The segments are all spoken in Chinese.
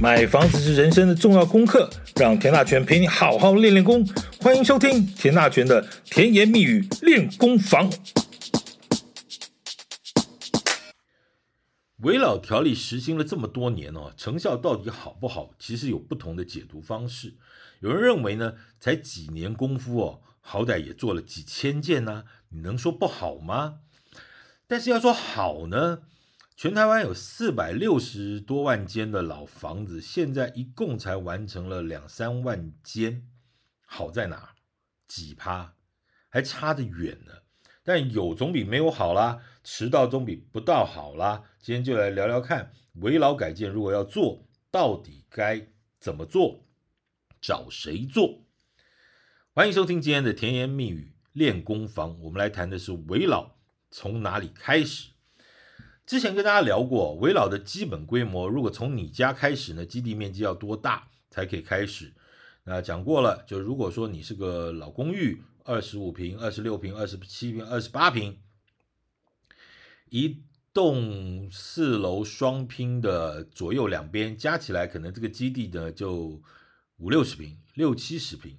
买房子是人生的重要功课，让田大权陪你好好练练功。欢迎收听田大权的甜言蜜语练功房。危老条例实行了这么多年哦，成效到底好不好？其实有不同的解读方式。有人认为呢，才几年功夫哦，好歹也做了几千件呢，你能说不好吗？但是要说好呢？全台湾有四百六十多万间的老房子，现在一共才完成了两三万间，好在哪？几趴？还差得远呢。但有总比没有好啦，迟到总比不到好啦。今天就来聊聊看，危老改建如果要做，到底该怎么做？找谁做？欢迎收听今天的甜言蜜语练功房，我们来谈的是危老从哪里开始。之前跟大家聊过，围老的基本规模，如果从你家开始呢，基地面积要多大才可以开始？那讲过了，就如果说你是个老公寓，二十五平、二十六平、二十七平、二十八平，一栋四楼双拼的左右两边加起来，可能这个基地呢就五六十平、六七十平，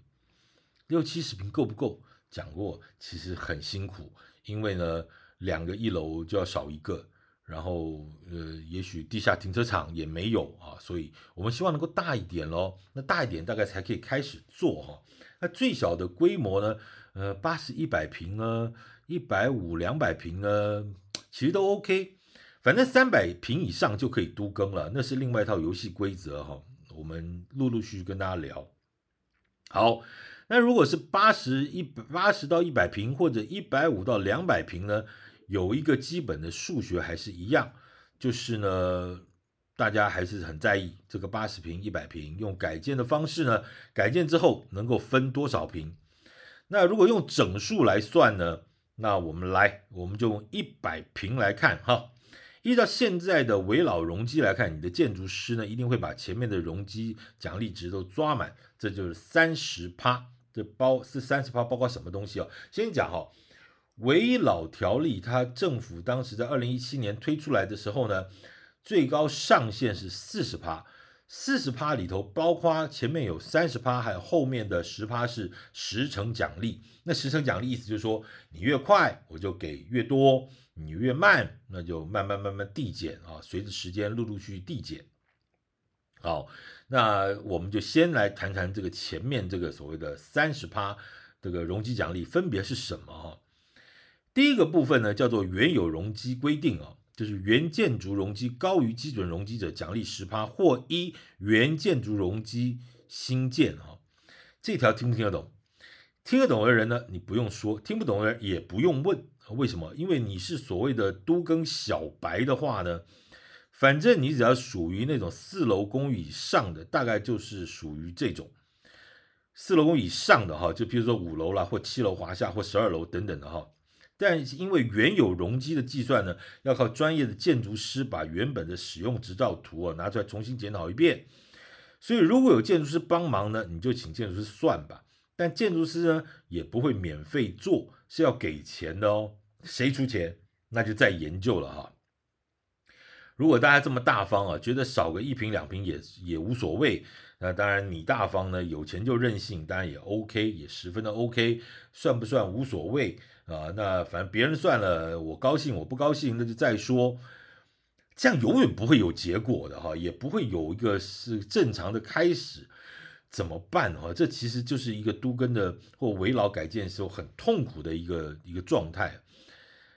六七十平够不够？讲过，其实很辛苦，因为呢，两个一楼就要少一个。然后，呃，也许地下停车场也没有啊，所以我们希望能够大一点喽。那大一点，大概才可以开始做哈。那最小的规模呢，呃，八十一百平呢，一百五两百平呢，其实都 OK。反正三百平以上就可以都更了，那是另外一套游戏规则哈。我们陆陆续续跟大家聊。好，那如果是八十一八十到一百平，或者一百五到两百平呢？有一个基本的数学还是一样，就是呢，大家还是很在意这个八十平、一百平，用改建的方式呢，改建之后能够分多少平？那如果用整数来算呢？那我们来，我们就用一百平来看哈。依照现在的危老容积来看，你的建筑师呢，一定会把前面的容积奖励值都抓满，这就是三十趴。这包是三十趴，包括什么东西哦？先讲哈。唯一老条例，它政府当时在二零一七年推出来的时候呢，最高上限是四十趴，四十趴里头包括前面有三十趴，还有后面的十趴是十成奖励。那十成奖励意思就是说，你越快我就给越多，你越慢那就慢慢慢慢递减啊，随着时间陆陆续续递减。好，那我们就先来谈谈这个前面这个所谓的三十趴这个容积奖励分别是什么哈？第一个部分呢，叫做原有容积规定啊，就是原建筑容积高于基准容积者奖励十趴，或一原建筑容积新建啊。这条听不听得懂？听得懂的人呢，你不用说；听不懂的人也不用问。为什么？因为你是所谓的都更小白的话呢，反正你只要属于那种四楼公寓以上的，大概就是属于这种四楼公寓以上的哈，就比如说五楼啦，或七楼华夏或十二楼等等的哈。但因为原有容积的计算呢，要靠专业的建筑师把原本的使用执照图啊拿出来重新检讨一遍，所以如果有建筑师帮忙呢，你就请建筑师算吧。但建筑师呢也不会免费做，是要给钱的哦。谁出钱，那就再研究了哈。如果大家这么大方啊，觉得少个一瓶两瓶也也无所谓，那当然你大方呢，有钱就任性，当然也 OK，也十分的 OK，算不算无所谓？啊，那反正别人算了，我高兴，我不高兴，那就再说。这样永远不会有结果的哈，也不会有一个是正常的开始，怎么办哈？这其实就是一个都更的或围老改建时候很痛苦的一个一个状态。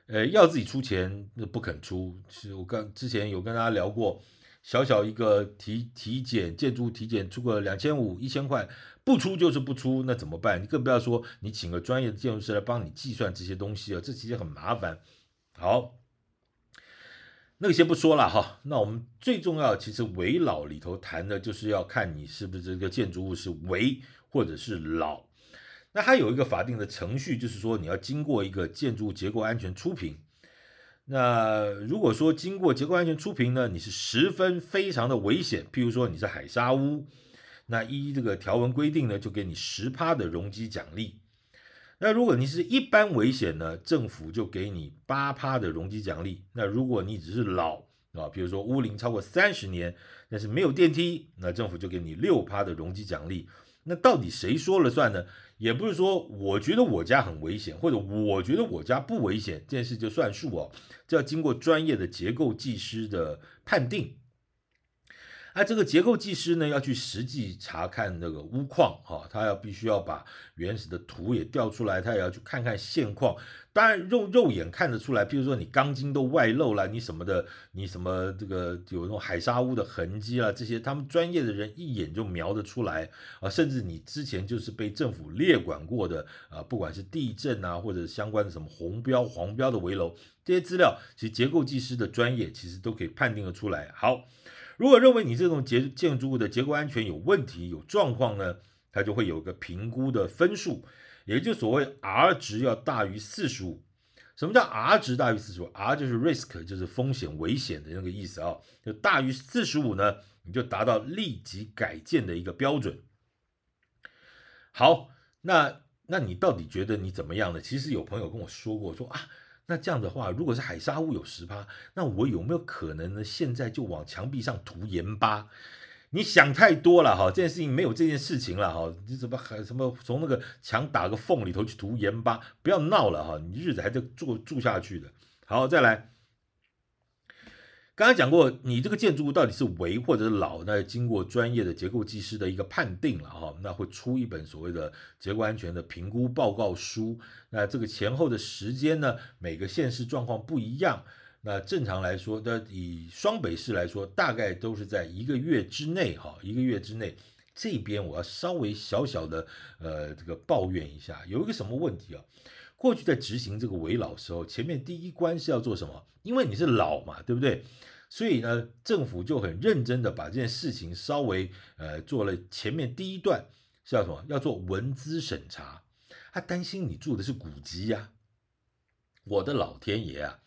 呃，要自己出钱，那不肯出。其实我刚之前有跟大家聊过，小小一个体体检建筑体检出个两千五一千块。不出就是不出，那怎么办？你更不要说你请个专业的建筑师来帮你计算这些东西啊，这其实很麻烦。好，那个先不说了哈。那我们最重要，其实危老里头谈的就是要看你是不是这个建筑物是危或者是老。那它有一个法定的程序，就是说你要经过一个建筑结构安全初评。那如果说经过结构安全初评呢，你是十分非常的危险，譬如说你是海沙屋。那依这个条文规定呢，就给你十趴的容积奖励。那如果你是一般危险呢，政府就给你八趴的容积奖励。那如果你只是老，啊，比如说屋龄超过三十年，但是没有电梯，那政府就给你六趴的容积奖励。那到底谁说了算呢？也不是说我觉得我家很危险，或者我觉得我家不危险，这件事就算数哦，这要经过专业的结构技师的判定。那、啊、这个结构技师呢，要去实际查看那个屋况哈、他要必须要把原始的图也调出来，他也要去看看现况。当然肉肉眼看得出来，譬如说你钢筋都外露了，你什么的，你什么这个有那种海砂屋的痕迹啊，这些他们专业的人一眼就瞄得出来啊。甚至你之前就是被政府列管过的啊，不管是地震啊，或者相关的什么红标、黄标的危楼，这些资料，其实结构技师的专业其实都可以判定得出来。好。如果认为你这种结建筑物的结构安全有问题、有状况呢，它就会有个评估的分数，也就所谓 R 值要大于四十五。什么叫 R 值大于四十五？R 就是 risk，就是风险、危险的那个意思啊。就大于四十五呢，你就达到立即改建的一个标准。好，那那你到底觉得你怎么样呢？其实有朋友跟我说过，说啊。那这样的话，如果是海沙屋有十趴，那我有没有可能呢？现在就往墙壁上涂盐巴？你想太多了哈，这件事情没有这件事情了哈。你怎么还什么从那个墙打个缝里头去涂盐巴？不要闹了哈，你日子还得住住下去的。好，再来。刚才讲过，你这个建筑物到底是危或者是老，那经过专业的结构技师的一个判定了哈，那会出一本所谓的结构安全的评估报告书。那这个前后的时间呢，每个县市状况不一样。那正常来说，那以双北市来说，大概都是在一个月之内哈，一个月之内。这边我要稍微小小的呃这个抱怨一下，有一个什么问题啊？过去在执行这个危老时候，前面第一关是要做什么？因为你是老嘛，对不对？所以呢，政府就很认真的把这件事情稍微呃做了前面第一段是要什么？要做文资审查。他担心你住的是古籍呀，我的老天爷啊！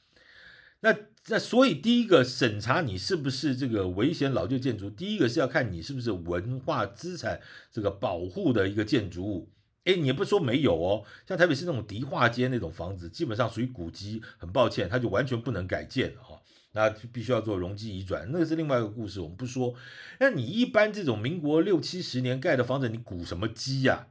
那那所以第一个审查你是不是这个危险老旧建筑，第一个是要看你是不是文化资产这个保护的一个建筑物。哎，你也不说没有哦，像台北市那种迪化街那种房子，基本上属于古迹，很抱歉，它就完全不能改建哈、哦，那就必须要做容积移转，那个是另外一个故事，我们不说。那你一般这种民国六七十年盖的房子，你古什么迹呀？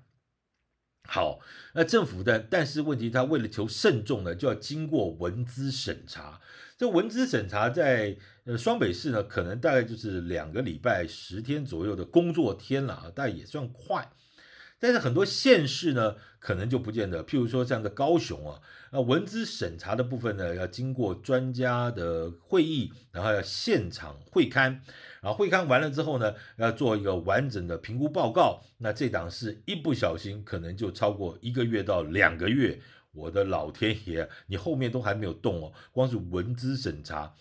好，那政府的，但是问题，他为了求慎重呢，就要经过文资审查。这文资审查在呃双北市呢，可能大概就是两个礼拜十天左右的工作天了啊，但也算快。但是很多县市呢，可能就不见得。譬如说像在高雄啊，那文资审查的部分呢，要经过专家的会议，然后要现场会勘，然后会勘完了之后呢，要做一个完整的评估报告。那这档事一不小心，可能就超过一个月到两个月。我的老天爷，你后面都还没有动哦，光是文资审查。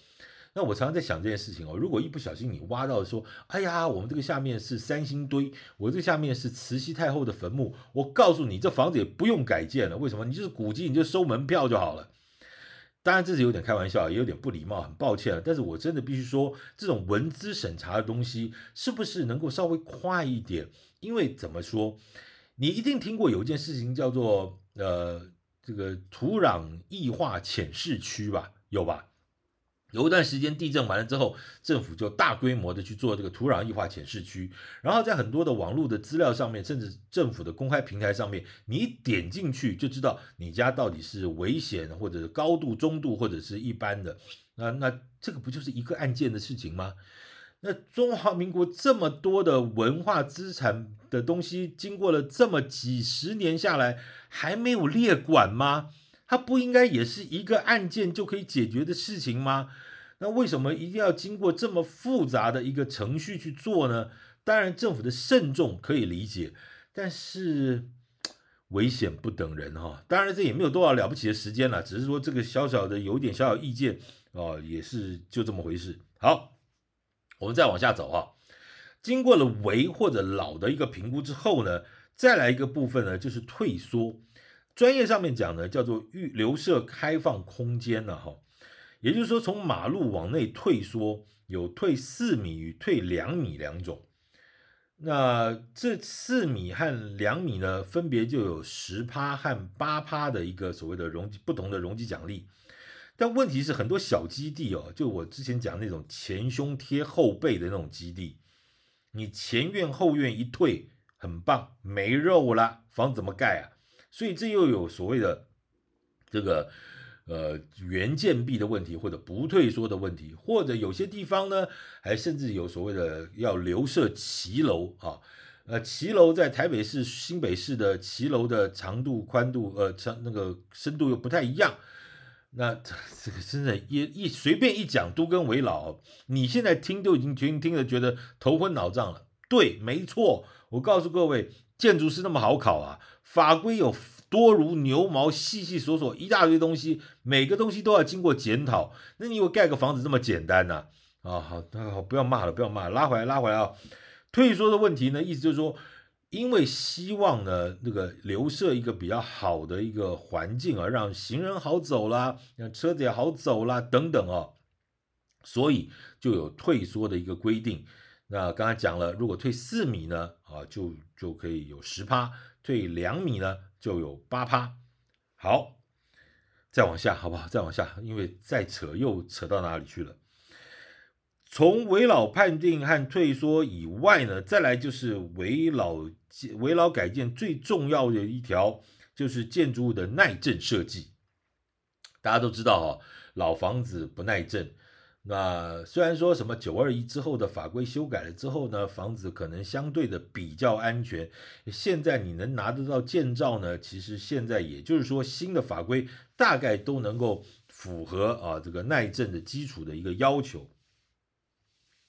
那我常常在想这件事情哦，如果一不小心你挖到说，哎呀，我们这个下面是三星堆，我这下面是慈禧太后的坟墓，我告诉你，这房子也不用改建了，为什么？你就是古迹，你就收门票就好了。当然这是有点开玩笑，也有点不礼貌，很抱歉。但是我真的必须说，这种文资审查的东西，是不是能够稍微快一点？因为怎么说，你一定听过有一件事情叫做呃，这个土壤异化潜势区吧？有吧？有一段时间地震完了之后，政府就大规模的去做这个土壤异化潜势区，然后在很多的网络的资料上面，甚至政府的公开平台上面，你点进去就知道你家到底是危险，或者是高度、中度，或者是一般的。那那这个不就是一个案件的事情吗？那中华民国这么多的文化资产的东西，经过了这么几十年下来，还没有列管吗？它不应该也是一个案件就可以解决的事情吗？那为什么一定要经过这么复杂的一个程序去做呢？当然，政府的慎重可以理解，但是危险不等人哈。当然，这也没有多少了不起的时间了，只是说这个小小的有点小小意见哦，也是就这么回事。好，我们再往下走啊。经过了危或者老的一个评估之后呢，再来一个部分呢，就是退缩。专业上面讲呢，叫做预留设开放空间了哈。也就是说，从马路往内退缩，有退四米与退两米两种。那这四米和两米呢，分别就有十趴和八趴的一个所谓的容积不同的容积奖励。但问题是很多小基地哦，就我之前讲那种前胸贴后背的那种基地，你前院后院一退，很棒，没肉了，房子怎么盖啊？所以这又有所谓的这个呃原建壁的问题，或者不退缩的问题，或者有些地方呢，还甚至有所谓的要留设骑楼啊。呃，骑楼在台北市、新北市的骑楼的长度、宽度，呃，长那个深度又不太一样。那这个真的，一一随便一讲都跟为老，你现在听都已经听听了，觉得头昏脑胀了。对，没错，我告诉各位，建筑师那么好考啊，法规有多如牛毛，细细琐琐一大堆东西，每个东西都要经过检讨。那你以为盖个房子这么简单呢？啊？啊，好，好，不要骂了，不要骂了，拉回来，拉回来啊。退缩的问题呢，意思就是说，因为希望呢，那个留设一个比较好的一个环境啊，让行人好走啦，让车子也好走啦，等等哦，所以就有退缩的一个规定。那刚才讲了，如果退四米呢，啊，就就可以有十趴；退两米呢，就有八趴。好，再往下，好不好？再往下，因为再扯又扯到哪里去了？从危老判定和退缩以外呢，再来就是危老危老改建最重要的一条，就是建筑物的耐震设计。大家都知道哈，老房子不耐震。那虽然说什么九二一之后的法规修改了之后呢，房子可能相对的比较安全。现在你能拿得到建照呢，其实现在也就是说新的法规大概都能够符合啊这个耐震的基础的一个要求。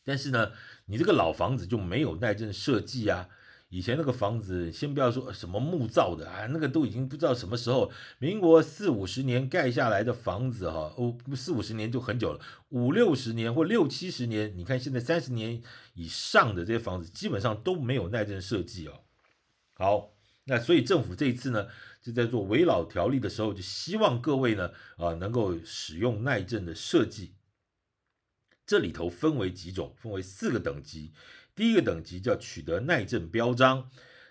但是呢，你这个老房子就没有耐震设计啊？以前那个房子，先不要说什么木造的啊，那个都已经不知道什么时候，民国四五十年盖下来的房子哈，哦，四五十年就很久了，五六十年或六七十年，你看现在三十年以上的这些房子，基本上都没有耐震设计哦。好，那所以政府这一次呢，就在做围老条例的时候，就希望各位呢，啊，能够使用耐震的设计。这里头分为几种，分为四个等级。第一个等级叫取得耐震标章，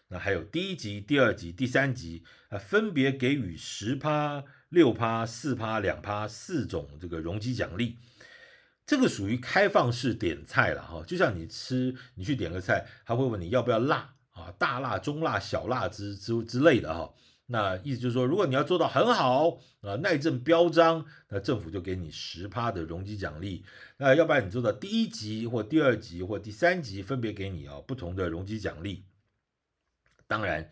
那还有第一级、第二级、第三级啊，分别给予十趴、六趴、四趴、两趴四种这个容积奖励。这个属于开放式点菜了哈，就像你吃，你去点个菜，他会问你要不要辣啊，大辣、中辣、小辣之之之类的哈。那意思就是说，如果你要做到很好啊，耐震标章，那政府就给你十趴的容积奖励。那要不然你做到第一级或第二级或第三级，分别给你啊不同的容积奖励。当然，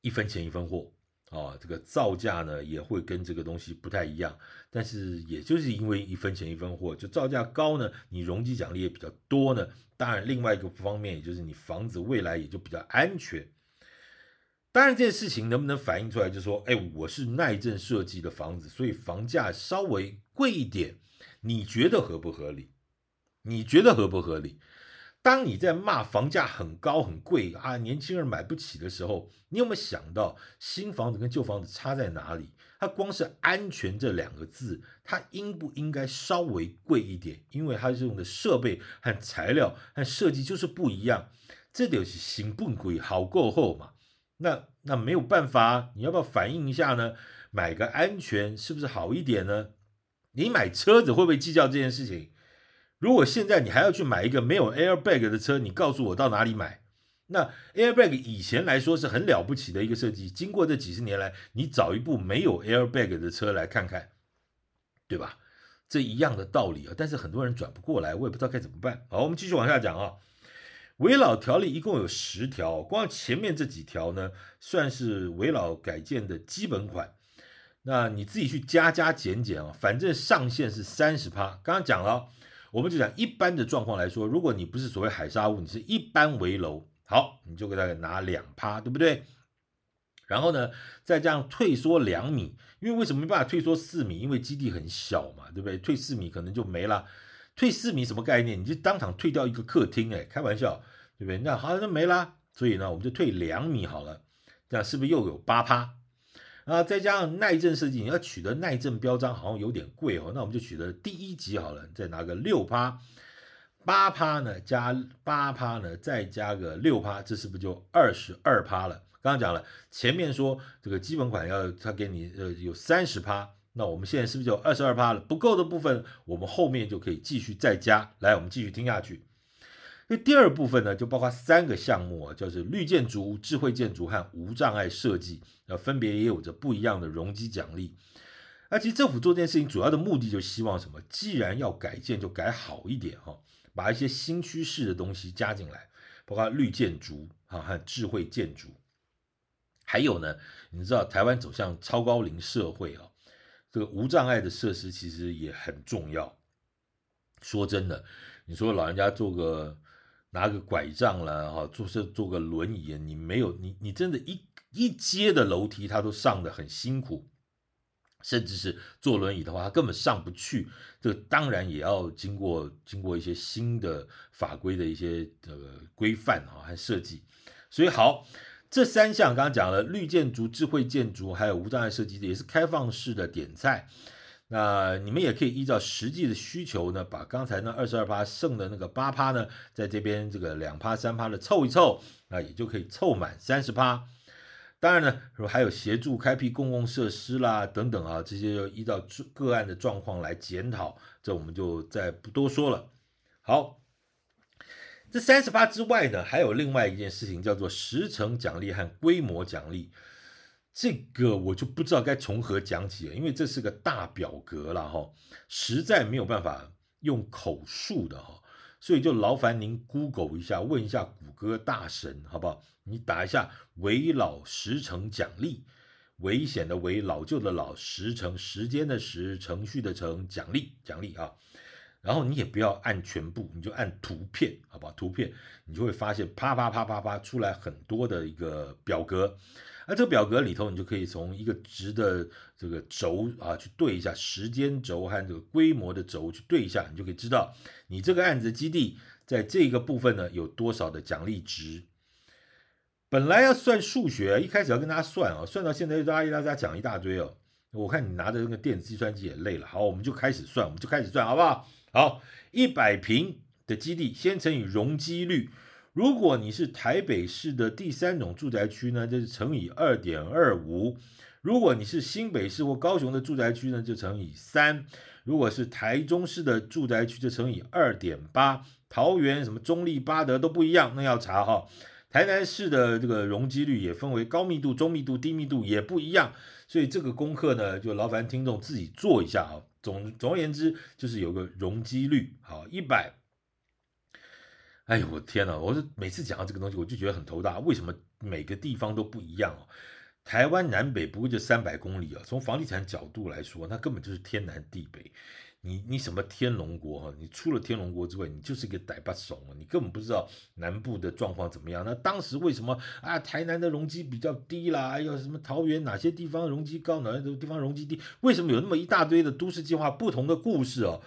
一分钱一分货啊，这个造价呢也会跟这个东西不太一样。但是也就是因为一分钱一分货，就造价高呢，你容积奖励也比较多呢。当然，另外一个方面，也就是你房子未来也就比较安全。当然，这件事情能不能反映出来，就是说，哎，我是耐震设计的房子，所以房价稍微贵一点，你觉得合不合理？你觉得合不合理？当你在骂房价很高很贵啊，年轻人买不起的时候，你有没有想到新房子跟旧房子差在哪里？它光是安全这两个字，它应不应该稍微贵一点？因为它是用的设备和材料和设计就是不一样，这就是新本贵好过后嘛。那那没有办法，你要不要反映一下呢？买个安全是不是好一点呢？你买车子会不会计较这件事情？如果现在你还要去买一个没有 airbag 的车，你告诉我到哪里买？那 airbag 以前来说是很了不起的一个设计，经过这几十年来，你找一部没有 airbag 的车来看看，对吧？这一样的道理啊，但是很多人转不过来，我也不知道该怎么办。好，我们继续往下讲啊。危老条例一共有十条，光前面这几条呢，算是危老改建的基本款。那你自己去加加减减啊，反正上限是三十趴。刚刚讲了，我们就讲一般的状况来说，如果你不是所谓海砂屋，你是一般危楼，好，你就给大概拿两趴，对不对？然后呢，再这样退缩两米，因为为什么没办法退缩四米？因为基地很小嘛，对不对？退四米可能就没了。退四米什么概念？你就当场退掉一个客厅，哎，开玩笑，对不对？那好像就没啦。所以呢，我们就退两米好了，这样是不是又有八趴？啊，再加上耐震设计，你要取得耐震标章好像有点贵哦。那我们就取得第一级好了，再拿个六趴，八趴呢加八趴呢，再加个六趴，这是不是就二十二趴了？刚刚讲了，前面说这个基本款要他给你呃有三十趴。那我们现在是不是就二十二趴了？不够的部分，我们后面就可以继续再加。来，我们继续听下去。那第二部分呢，就包括三个项目啊，就是绿建筑、智慧建筑和无障碍设计，呃分别也有着不一样的容积奖励。那其实政府做这件事情主要的目的，就希望什么？既然要改建，就改好一点哈，把一些新趋势的东西加进来，包括绿建筑啊和智慧建筑。还有呢，你知道台湾走向超高龄社会啊，这个无障碍的设施其实也很重要。说真的，你说老人家坐个拿个拐杖了哈，坐是坐个轮椅，你没有你你真的一一阶的楼梯他都上得很辛苦。甚至是坐轮椅的话，他根本上不去。这当然也要经过经过一些新的法规的一些这个规范啊和设计。所以好，这三项刚刚讲了绿建筑、智慧建筑，还有无障碍设计，也是开放式的点菜。那你们也可以依照实际的需求呢，把刚才那二十二趴剩的那个八趴呢，在这边这个两趴三趴的凑一凑，那也就可以凑满三十趴。当然呢，说还有协助开辟公共设施啦，等等啊，这些要依照个案的状况来检讨，这我们就再不多说了。好，这三十八之外呢，还有另外一件事情叫做时程奖励和规模奖励，这个我就不知道该从何讲起了，因为这是个大表格了哈，实在没有办法用口述的哈。所以就劳烦您 Google 一下，问一下谷歌大神，好不好？你打一下“为老时程奖励”，危险的为，老旧的老，时程时间的时，程序的程，奖励奖励啊。然后你也不要按全部，你就按图片，好不好？图片你就会发现啪啪啪啪啪出来很多的一个表格。那这个表格里头，你就可以从一个值的这个轴啊去对一下时间轴和这个规模的轴去对一下，你就可以知道你这个案子的基地在这个部分呢有多少的奖励值。本来要算数学，一开始要跟大家算啊，算到现在又大家讲一大堆哦。我看你拿着那个电子计算机也累了，好，我们就开始算，我们就开始算，好不好？好，一百平的基地先乘以容积率。如果你是台北市的第三种住宅区呢，就是乘以二点二五；如果你是新北市或高雄的住宅区呢，就乘以三；如果是台中市的住宅区，就乘以二点八。桃园什么中立八德都不一样，那要查哈。台南市的这个容积率也分为高密度、中密度、低密度，也不一样。所以这个功课呢，就劳烦听众自己做一下啊。总总而言之，就是有个容积率，好，一百。哎呦，我天呐！我是每次讲到这个东西，我就觉得很头大。为什么每个地方都不一样哦？台湾南北不过就三百公里啊。从房地产角度来说，那根本就是天南地北。你你什么天龙国哈？你除了天龙国之外，你就是一个呆巴怂啊！你根本不知道南部的状况怎么样。那当时为什么啊？台南的容积比较低啦？哎呦，什么桃园哪些地方容积高，哪些地方容积低？为什么有那么一大堆的都市计划不同的故事哦？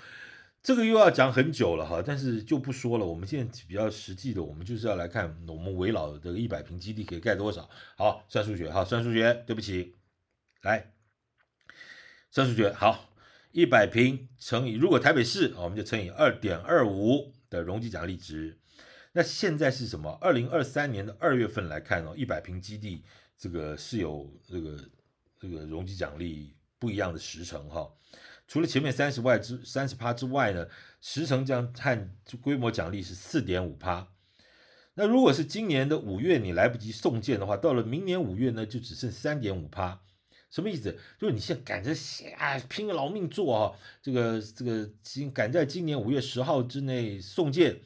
这个又要讲很久了哈，但是就不说了。我们现在比较实际的，我们就是要来看我们危老的一百平基地可以盖多少。好，算数学，哈，算数学，对不起，来，算数学，好，一百平乘以，如果台北市，我们就乘以二点二五的容积奖励值。那现在是什么？二零二三年的二月份来看哦，一百平基地这个是有这个这个容积奖励不一样的时程哈。除了前面三十外之三十趴之外呢，时程将和规模奖励是四点五趴。那如果是今年的五月你来不及送件的话，到了明年五月呢，就只剩三点五趴。什么意思？就是你现在赶着写啊，拼个老命做啊，这个这个今赶在今年五月十号之内送件，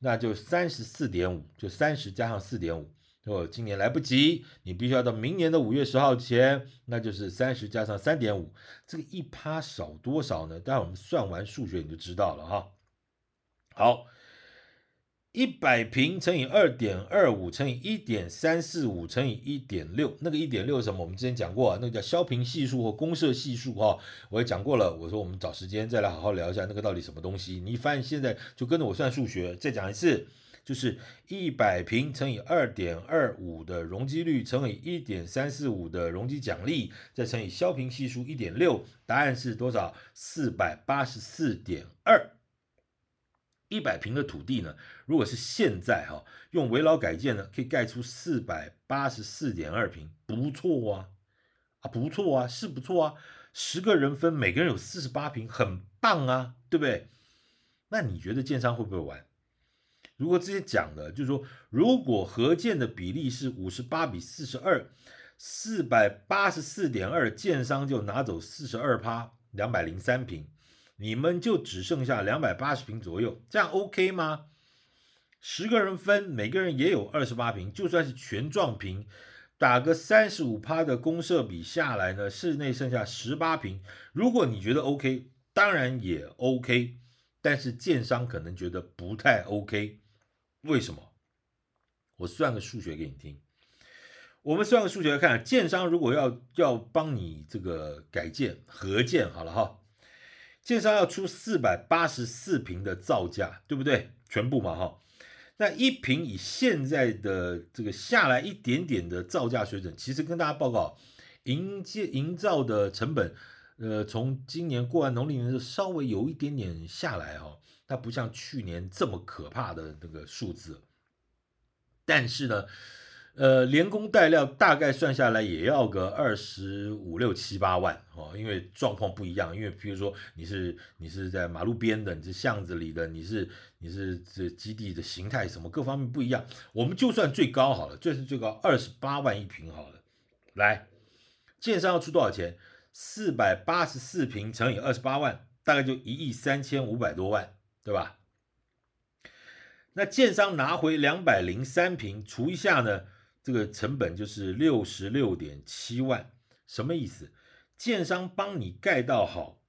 那就三十四点五，就三十加上四点五。如果今年来不及，你必须要到明年的五月十号前，那就是三十加上三点五，这个一趴少多少呢？待会我们算完数学你就知道了哈。好，一百平乘以二点二五乘以一点三四五乘以一点六，那个一点六什么？我们之前讲过啊，那个叫消平系数或公设系数哈，我也讲过了。我说我们找时间再来好好聊一下那个到底什么东西。你发现现在就跟着我算数学，再讲一次。就是一百平乘以二点二五的容积率乘以一点三四五的容积奖励，再乘以消平系数一点六，答案是多少？四百八十四点二。一百平的土地呢，如果是现在哈，用危老改建呢，可以盖出四百八十四点二平，不错啊，啊不错啊，是不错啊。十个人分，每个人有四十八平，很棒啊，对不对？那你觉得建商会不会玩？如果之前讲的，就是说，如果合建的比例是五十八比四十二，四百八十四点二，建商就拿走四十二趴，两百零三平，你们就只剩下两百八十坪左右，这样 OK 吗？十个人分，每个人也有二十八坪，就算是全幢平。打个三十五趴的公设比下来呢，室内剩下十八平。如果你觉得 OK，当然也 OK，但是建商可能觉得不太 OK。为什么？我算个数学给你听。我们算个数学看，建商如果要要帮你这个改建合建好了哈，建商要出四百八十四平的造价，对不对？全部嘛哈。那一平以现在的这个下来一点点的造价水准，其实跟大家报告，营建营造的成本，呃，从今年过完农历年就稍微有一点点下来哦，它不像去年这么可怕的那个数字，但是呢。呃，连工带料大概算下来也要个二十五六七八万哦，因为状况不一样。因为比如说你是你是在马路边的，你是巷子里的，你是你是这基地的形态什么各方面不一样。我们就算最高好了，这是最高二十八万一平好了。来，建商要出多少钱？四百八十四平乘以二十八万，大概就一亿三千五百多万，对吧？那建商拿回两百零三平，除一下呢？这个成本就是六十六点七万，什么意思？建商帮你盖到好，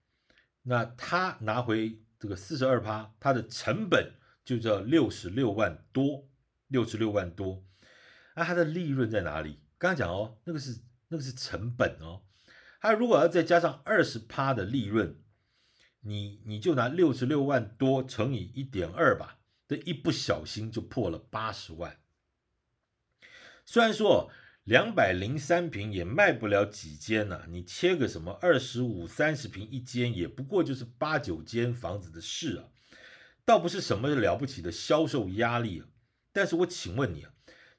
那他拿回这个四十二趴，他的成本就叫六十六万多，六十六万多。那他的利润在哪里？刚刚讲哦，那个是那个是成本哦。他如果要再加上二十趴的利润，你你就拿六十六万多乘以一点二吧，这一不小心就破了八十万。虽然说两百零三平也卖不了几间呐，你切个什么二十五、三十平一间，也不过就是八九间房子的事啊，倒不是什么了不起的销售压力啊。但是我请问你啊，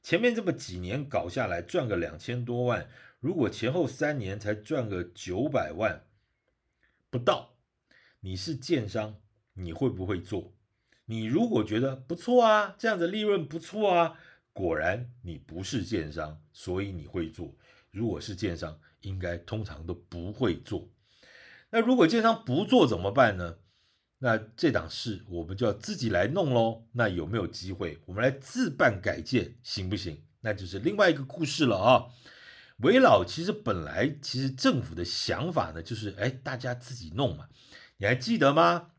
前面这么几年搞下来赚个两千多万，如果前后三年才赚个九百万不到，你是建商，你会不会做？你如果觉得不错啊，这样的利润不错啊。果然你不是建商，所以你会做。如果是建商，应该通常都不会做。那如果建商不做怎么办呢？那这档事我们就要自己来弄喽。那有没有机会？我们来自办改建行不行？那就是另外一个故事了啊。韦老其实本来其实政府的想法呢，就是哎，大家自己弄嘛。你还记得吗？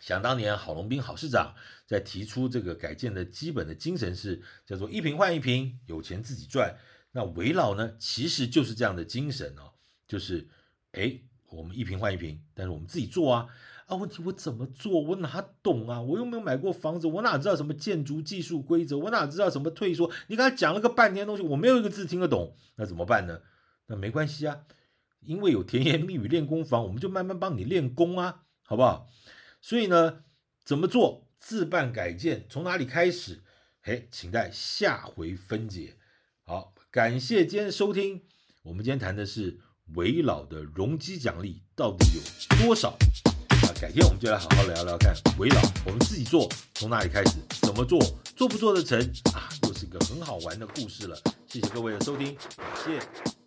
想当年郝龙斌郝市长在提出这个改建的基本的精神是叫做一瓶换一瓶，有钱自己赚。那围老呢，其实就是这样的精神哦，就是哎，我们一瓶换一瓶，但是我们自己做啊啊！问题我怎么做？我哪懂啊？我又没有买过房子，我哪知道什么建筑技术规则？我哪知道什么退缩？你刚才讲了个半天东西，我没有一个字听得懂，那怎么办呢？那没关系啊，因为有甜言蜜语练功房，我们就慢慢帮你练功啊，好不好？所以呢，怎么做自办改建？从哪里开始？嘿，请待下回分解。好，感谢今天收听。我们今天谈的是危老的容积奖励到底有多少？啊，改天我们就来好好聊聊看危老，我们自己做从哪里开始？怎么做？做不做得成？啊，又是一个很好玩的故事了。谢谢各位的收听，感谢。